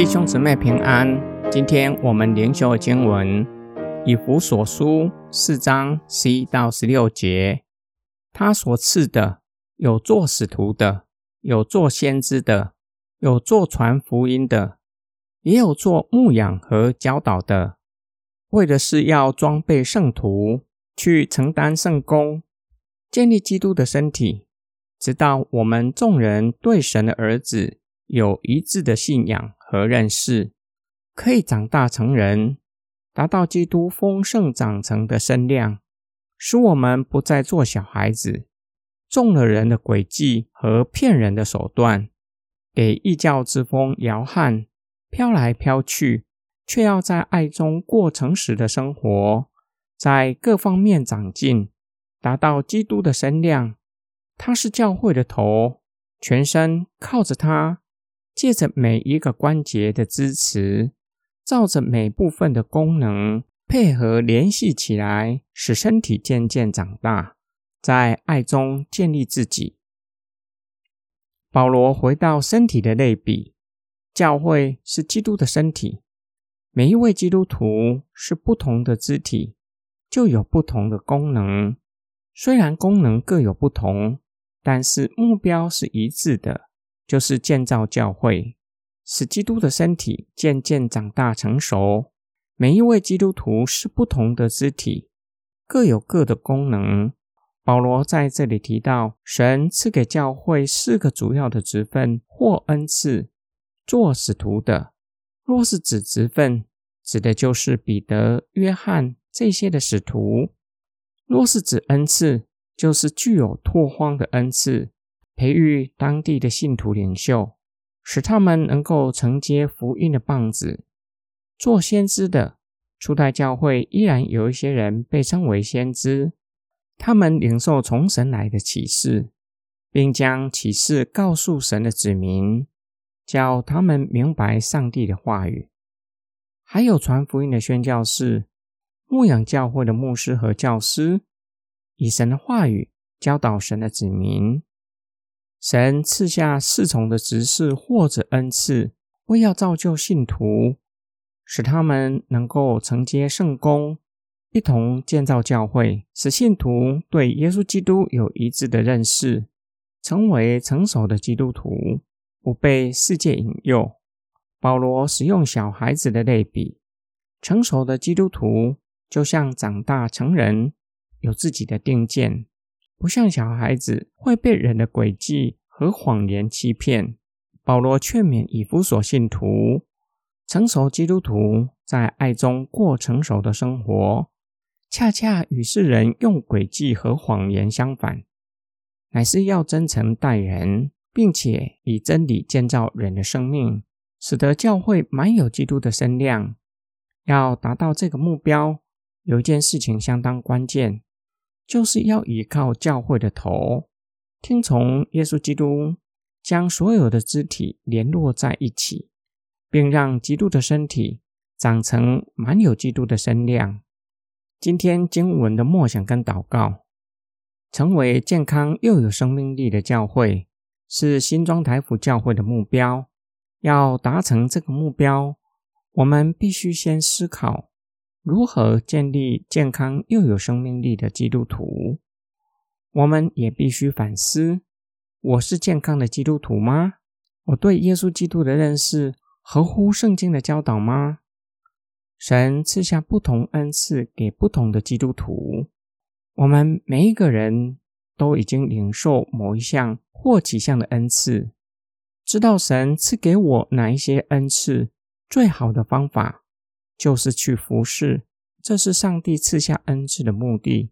弟兄姊妹平安。今天我们灵修的经文以弗所书四章十一到十六节。他所赐的有做使徒的，有做先知的，有做传福音的，也有做牧养和教导的，为的是要装备圣徒，去承担圣功，建立基督的身体，直到我们众人对神的儿子有一致的信仰。和认识可以长大成人，达到基督丰盛长成的身量，使我们不再做小孩子，中了人的诡计和骗人的手段，给异教之风摇撼，飘来飘去，却要在爱中过诚实的生活，在各方面长进，达到基督的身量。他是教会的头，全身靠着他。借着每一个关节的支持，照着每部分的功能配合联系起来，使身体渐渐长大，在爱中建立自己。保罗回到身体的类比，教会是基督的身体，每一位基督徒是不同的肢体，就有不同的功能。虽然功能各有不同，但是目标是一致的。就是建造教会，使基督的身体渐渐长大成熟。每一位基督徒是不同的肢体，各有各的功能。保罗在这里提到，神赐给教会四个主要的职分或恩赐：做使徒的。若是指职分，指的就是彼得、约翰这些的使徒；若是指恩赐，就是具有拓荒的恩赐。培育当地的信徒领袖，使他们能够承接福音的棒子。做先知的初代教会依然有一些人被称为先知，他们领受从神来的启示，并将启示告诉神的子民，叫他们明白上帝的话语。还有传福音的宣教士、牧养教会的牧师和教师，以神的话语教导神的子民。神赐下侍从的执事或者恩赐，为要造就信徒，使他们能够承接圣功，一同建造教会，使信徒对耶稣基督有一致的认识，成为成熟的基督徒，不被世界引诱。保罗使用小孩子的类比，成熟的基督徒就像长大成人，有自己的定见。不像小孩子会被人的诡计和谎言欺骗。保罗劝勉以弗所信徒，成熟基督徒在爱中过成熟的生活，恰恰与世人用诡计和谎言相反，乃是要真诚待人，并且以真理建造人的生命，使得教会满有基督的身量。要达到这个目标，有一件事情相当关键。就是要依靠教会的头，听从耶稣基督，将所有的肢体联络在一起，并让基督的身体长成满有基督的身量。今天经文的默想跟祷告，成为健康又有生命力的教会，是新庄台府教会的目标。要达成这个目标，我们必须先思考。如何建立健康又有生命力的基督徒？我们也必须反思：我是健康的基督徒吗？我对耶稣基督的认识合乎圣经的教导吗？神赐下不同恩赐给不同的基督徒，我们每一个人都已经领受某一项或几项的恩赐，知道神赐给我哪一些恩赐，最好的方法。就是去服侍，这是上帝赐下恩赐的目的，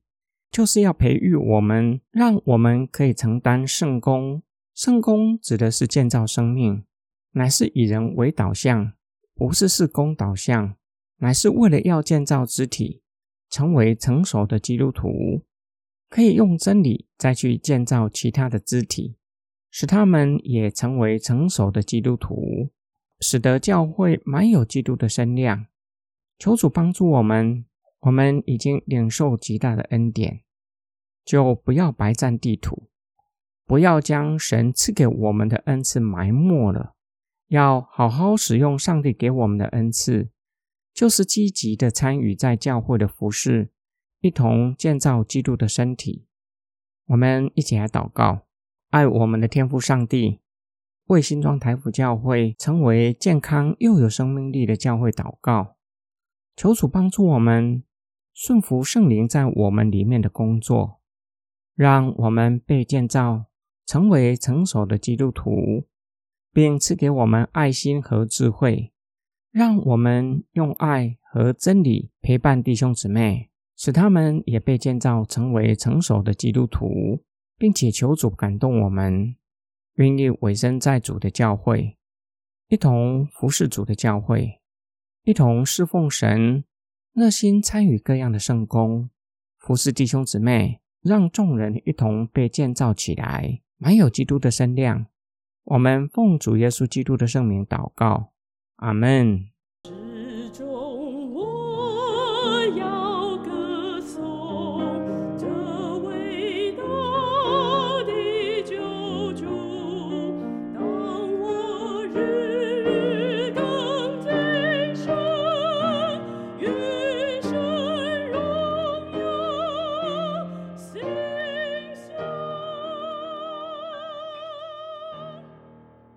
就是要培育我们，让我们可以承担圣功。圣功指的是建造生命，乃是以人为导向，不是事工导向，乃是为了要建造肢体，成为成熟的基督徒，可以用真理再去建造其他的肢体，使他们也成为成熟的基督徒，使得教会满有基督的身量。求主帮助我们，我们已经领受极大的恩典，就不要白占地土，不要将神赐给我们的恩赐埋没了，要好好使用上帝给我们的恩赐，就是积极的参与在教会的服饰，一同建造基督的身体。我们一起来祷告，爱我们的天父上帝，为新庄台府教会成为健康又有生命力的教会祷告。求主帮助我们顺服圣灵在我们里面的工作，让我们被建造成为成熟的基督徒。并赐给我们爱心和智慧，让我们用爱和真理陪伴弟兄姊妹，使他们也被建造成为成熟的基督徒，并且求主感动我们，愿意委身在主的教会，一同服侍主的教会，一同侍奉神，热心参与各样的圣功，服侍弟兄姊妹，让众人一同被建造起来，满有基督的身量。我们奉主耶稣基督的圣名祷告，阿门。